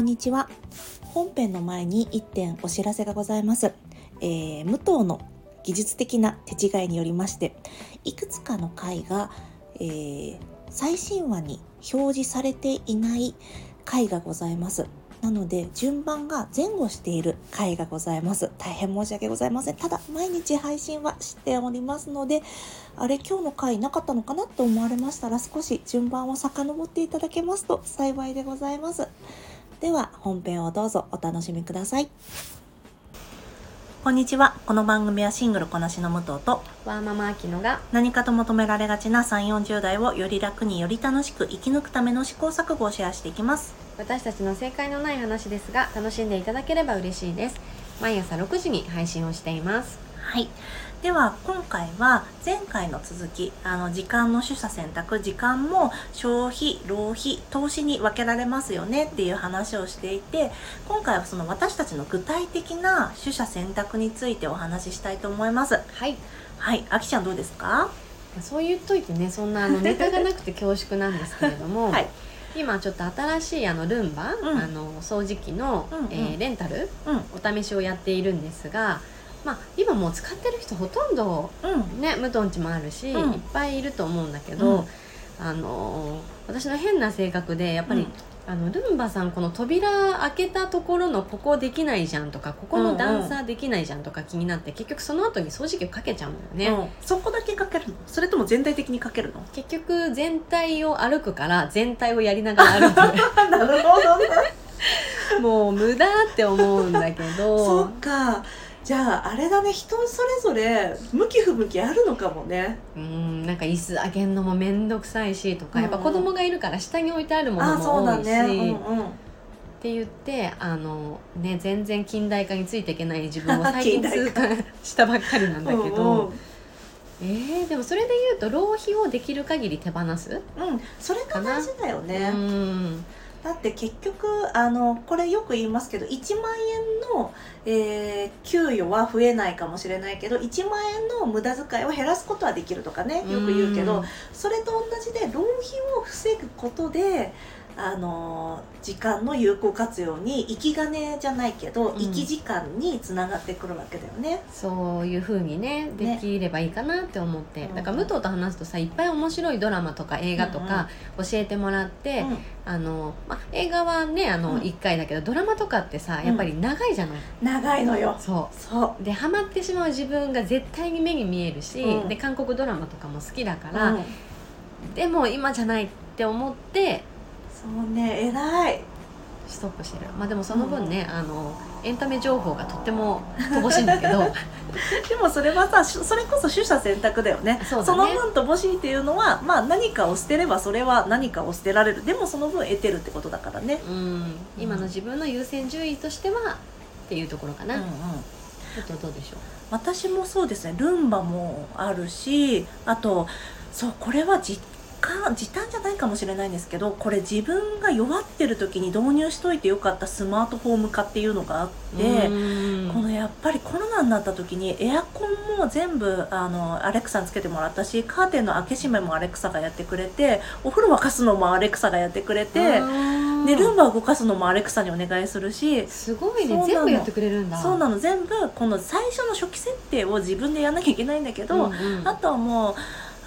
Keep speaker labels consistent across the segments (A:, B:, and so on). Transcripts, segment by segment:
A: こんにちは。本編の前に1点お知らせがございます、えー、武藤の技術的な手違いによりましていくつかの回が、えー、最新話に表示されていない回がございます。なので順番が前後している回がございます。大変申し訳ございません。ただ毎日配信はしておりますのであれ今日の回なかったのかなと思われましたら少し順番を遡っていただけますと幸いでございます。では本編をどうぞお楽しみくださいこんにちは。この番組はシングルこなしの武藤と
B: ワーママアキノが
A: 何かと求められがちな3、40代をより楽により楽しく生き抜くための試行錯誤をシェアしていきます。
B: 私たちの正解のない話ですが楽しんでいただければ嬉しいです毎朝6時に配信をしています
A: はい。では今回は前回の続き、あの時間の取捨選択、時間も消費、浪費、投資に分けられますよねっていう話をしていて、今回はその私たちの具体的な取捨選択についてお話ししたいと思います。
B: はい
A: はい、あきちゃんどうですか？
B: そう言っといてねそんなあのネタがなくて恐縮なんですけれども、
A: はい。
B: 今ちょっと新しいあのルンバ、
A: うん。
B: あの掃除機の、
A: うんうん。
B: えーレンタル
A: うん。
B: お試しをやっているんですがまあ今もう使ってる人ほとんど
A: うん。
B: ね無頓地もあるし、
A: うん。
B: いっぱいいると思うんだけど、
A: うん
B: あのー私の変な性格でやっぱり、
A: うん
B: あのルンバさんこの扉開けたところのここできないじゃんとかここの段差できないじゃんとか気になって、結局その後に掃除機をかけちゃうのよね、
A: うんそこだけかけるの？それとも全体的にかけるの？
B: 結局全体を歩くから全体をやりながら歩く
A: なるほどね。
B: もう無駄って思うんだけ
A: そ
B: ど
A: っか。じゃああれだね。人それぞれ向き不向きあるのかもね。
B: うんなんか椅子上げるのも面倒くさいしとか、やっぱ
A: うん
B: 子供がいるから下に置いてあるもの
A: あそう
B: も多いし、
A: だね。うんうん。
B: って言ってあの、ね、全然近代化についていけない自分を最近痛感したばっかりなんだけ
A: うん
B: ど、えー、でもそれで言うと浪費をできる限り手放す、
A: うん、うん、それが大事だよね。
B: うん
A: だって結局あのこれよく言いますけど1万円の、えー給与は増えないかもしれないけど1万円の無駄遣いを減らすことはできるとかねよく言うけど、
B: ん。
A: それと同じで浪費を防ぐことであの時間の有効活用に生き金じゃないけど、
B: うん。
A: 生き時間につながってくるわけだよね。
B: そういうふうにねできればいいかなって思って、
A: うん。
B: だから武藤と話すとさいっぱい面白いドラマとか映画とか教えてもらって、
A: うん。
B: あのま、映画はねあの、
A: うん。
B: 1回だけどドラマとかってさやっぱり長いじゃない、
A: 長いのよ。
B: そ
A: そう。
B: う。でハマってしまう自分が絶対に目に見えるし、
A: うん。
B: で韓国ドラマとかも好きだから、
A: うん。
B: でも今じゃないって思って
A: そうね偉い。
B: ストップしてる。まあでもその分ね、あのエンタメ情報がとっても乏しいんだけど。
A: でもそれはさしそれこそ取捨選択だよね。
B: ね。
A: の分乏しいっていうのは、まあ、何かを捨てればそれは何かを捨てられる。でもその分得てるってことだからね、
B: うん。今の自分の優先順位としてはっていうところかな、
A: うんうん。
B: ちょっとどうでしょう。
A: 私もそうですね。ルンバもあるしあとそうこれは実感時短じゃないかもしれないんですけどこれ自分が弱ってる時に導入しといてよかったスマートフォーム化っていうのがあって、
B: うん。
A: このやっぱりコロナになった時にエアコンも全部あのアレクサにつけてもらったしカーテンの開け閉めもアレクサがやってくれてお風呂沸かすのもアレクサがやってくれて
B: うん
A: でルンバを動かすのもアレクサにお願いするし
B: すごい
A: そうなの。
B: ね全部やってくれるんだ。
A: そうなの。全部この最初の初期設定を自分でやんなきゃいけないんだけど、
B: うんうん。
A: あとはもう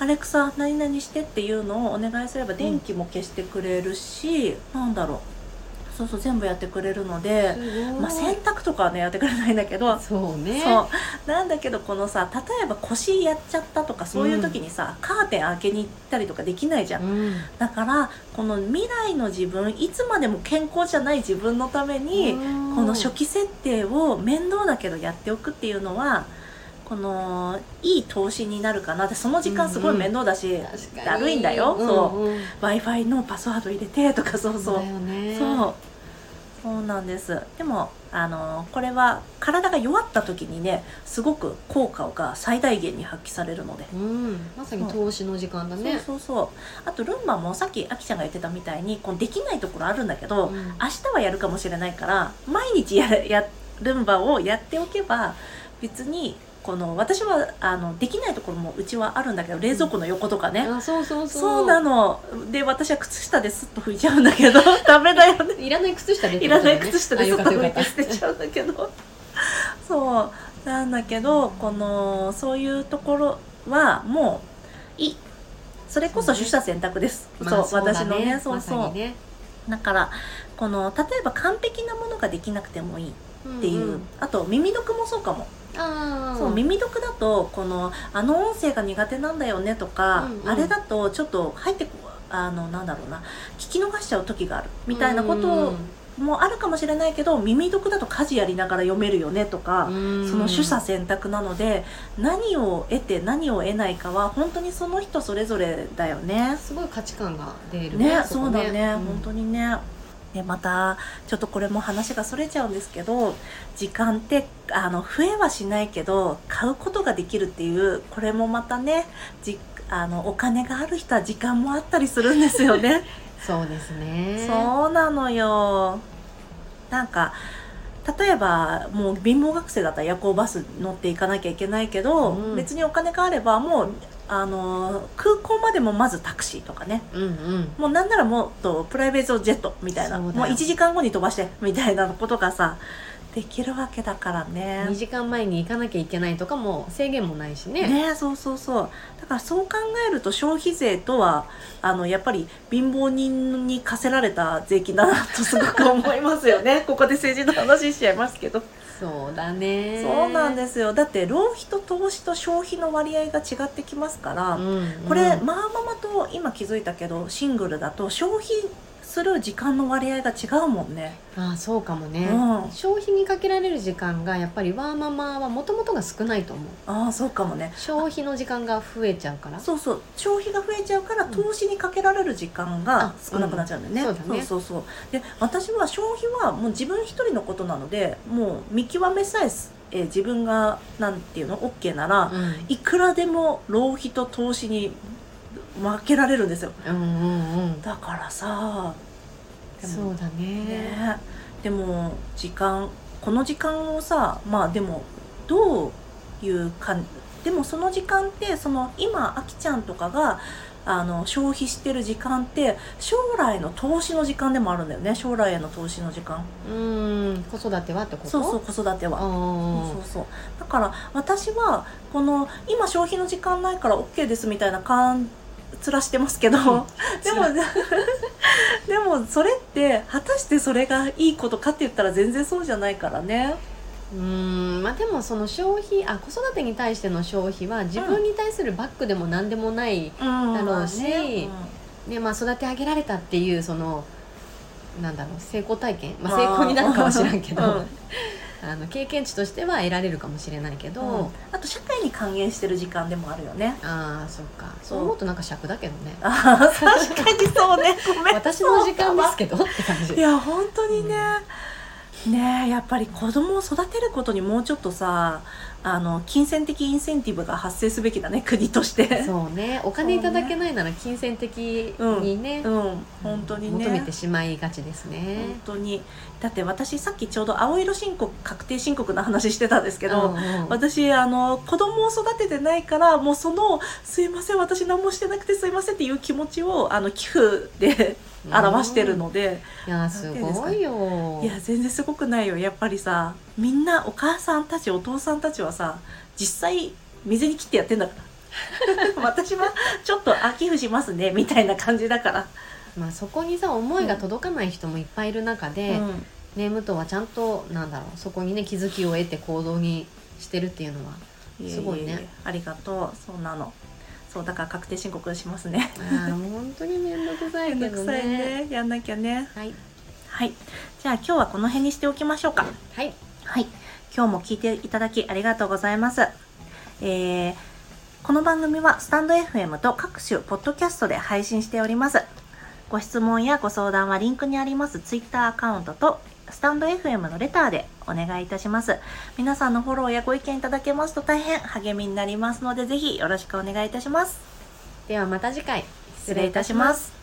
A: アレクサ何々してっていうのをお願いすれば電気も消してくれるし、なんだろう。そうそう全部やってくれるので。まあ、洗濯とかはねやってくれないんだけど。
B: そうね。
A: そう。なんだけどこのさ例えば腰やっちゃったとかそういう時にさ、カーテン開けに行ったりとかできないじゃん、
B: うん。
A: だからこの未来の自分いつまでも健康じゃない自分のために、
B: うん。
A: この初期設定を面倒だけどやっておくっていうのはこのいい投資になるかなってその時間すごい面倒だし、
B: 確かに。
A: だるいんだよ、
B: うん
A: そう。
B: うん
A: w i f i のパスワード入れてとかそうそう。
B: だよね。
A: そう。そうなんです。でもあのこれは体が弱った時にねすごく効果が最大限に発揮されるので、
B: うん。まさに投資の時間だね。
A: そうそうそう。あとルンバもさっきあきちゃんが言ってたみたいにこうできないところあるんだけど、
B: うん。
A: 明日はやるかもしれないから毎日ややルンバをやっておけば別にこの私はあのできないところもうちはあるんだけど冷蔵庫の横とかね、
B: あそうそうそう。
A: そうなの。で私は靴下ですっと拭いちゃうんだけど。ダメだよね。
B: いらない靴下でって
A: いらない靴下で
B: あ
A: すっと拭い
B: て
A: 捨てちゃうんだけど。そう。なんだけどこのそういうところはもういい。それこそ取捨選択です。
B: た
A: そう,、
B: まあだ
A: 私のねそう
B: ま
A: そう、
B: さにね。
A: だからこの例えば完璧なものができなくてもいいっていう、
B: んん。
A: あと耳読もそうかも、
B: ああ
A: そう耳読だとこのあの音声が苦手なんだよねとか、
B: うんうん。
A: あれだとちょっと入ってこあのなんだろうな聞き逃しちゃう時があるみたいなこともあるかもしれないけど耳読だと家事やりながら読めるよねとか、その取捨選択なので何を得て何を得ないかは本当にその人それぞれだよね。
B: すごい価値観が出る
A: ね
B: こ
A: そうだね、
B: ん。
A: 本当にねでまたちょっとこれも話がそれちゃうんですけど時間ってあの増えはしないけど買うことができるっていうこれもまたねじあのお金がある人は時間もあったりするんですよね。
B: そうですね。
A: そうなのよ。なんか例えばもう貧乏学生だったら夜行バス乗っていかなきゃいけないけど、
B: うん。
A: 別にお金があればもうあの空港までもまずタクシーとかね。
B: うんうん。
A: もうなんならもっとプライベートジェットみたいな。もう
B: そうだよ。
A: 1時間後に飛ばしてみたいなことがさできるわけだからね。
B: 2時間前に行かなきゃいけないとかも制限もないしね。
A: ねそうそうそう。だからそう考えると消費税とはあのやっぱり貧乏人に課せられた税金だなとすごく思いますよね。ここで政治の話しちゃいますけど。
B: そうだね。
A: そうなんですよ。だって浪費と投資と消費の割合が違ってきますから、
B: うんうん。
A: これ、まあママと今気づいたけどシングルだと消費する時間の割合が違うもんね。
B: ああそうかもね、
A: うん。
B: 消費にかけられる時間がやっぱりワーママはもともとが少ないと思う。
A: ああそうかもね。
B: 消費の時間が増えちゃうから。
A: そうそう消費が増えちゃうから
B: うん
A: 投資にかけられる時間が
B: あ
A: 少なくなっちゃうんだよね。
B: うんそうだね。
A: そうそうそう。で私は消費はもう自分一人のことなのでもう見極めさえす、えー自分がなんていうの？OK なら、
B: うん。
A: いくらでも浪費と投資に負けられるんですよ。
B: うんうんうん。
A: だからさ
B: そうだね。
A: ねでも時間この時間をさまあでもどういうかんでもその時間ってその今あきちゃんとかがあの消費してる時間って将来の投資の時間でもあるんだよね。将来への投資の時間。
B: うん。子育てはってこと？
A: そうそう子育ては。そうそうだから私はこの今消費の時間ないから OK ですみたいな感つらしてますけど、でもでもそれって果たしてそれがいいことかって言ったら全然そうじゃないからね。
B: うーん。まあでもその消費あ子育てに対しての消費は自分に対するバックでも何でもない、
A: だ
B: ろうしねまあ、育て上げられたっていうそのなんだろう成功体験、まあ、成功になるかもしれんけど、
A: うん
B: あの経験値としては得られるかもしれないけど、
A: うん。あと社会に還元してる時間でもあるよね。
B: ああそっか。
A: そう
B: 思うとなんか尺だけどね。
A: あー確かにそうね。ごめん。
B: 私の時間ですけどって感じ。
A: いや本当にね、ねえやっぱり子供を育てることにもうちょっとさあの金銭的インセンティブが発生すべきだね 国として。
B: そうね。お金いただけないなら金銭的にね
A: うん。本当にね。
B: 求めてしまいがちです
A: 本
B: ね。
A: 当に。だって私さっきちょうど青色申告確定申告の話してたんですけど、
B: うんうん。
A: 私あの子供を育ててないからもうその「すいません私何もしてなくてすいません」っていう気持ちをあの寄付で表してるので、
B: いやすごいよ。
A: いや全然すごくないよ。やっぱりさみんなお母さんたちお父さんたちはさ実際水に切ってやってんだから。私はちょっとあ寄付しますねみたいな感じだから、
B: まあそこにさ思いが届かない人もいっぱいいる中で、
A: うん。
B: ね武藤はちゃんとなんだろうそこにね気づきを得て行動にしてるっていうのはすごいね。
A: ええありがとう。そうなのそうだから確定申告しますね。
B: ああ本当に面倒くさいけどね。
A: ね。やんなきゃね。
B: はい。
A: はい。じゃあ今日はこの辺にしておきましょうか。
B: はい。
A: はい。今日も聞いていただきありがとうございます。えーこの番組はスタンド FM と各種ポッドキャストで配信しております。ご質問やご相談はリンクにあります。Twitter アカウントとスタンド FM のレターでお願いいたします。皆さんのフォローやご意見いただけますと大変励みになりますのでぜひよろしくお願いいたします。
B: ではまた次回。
A: 失礼いたします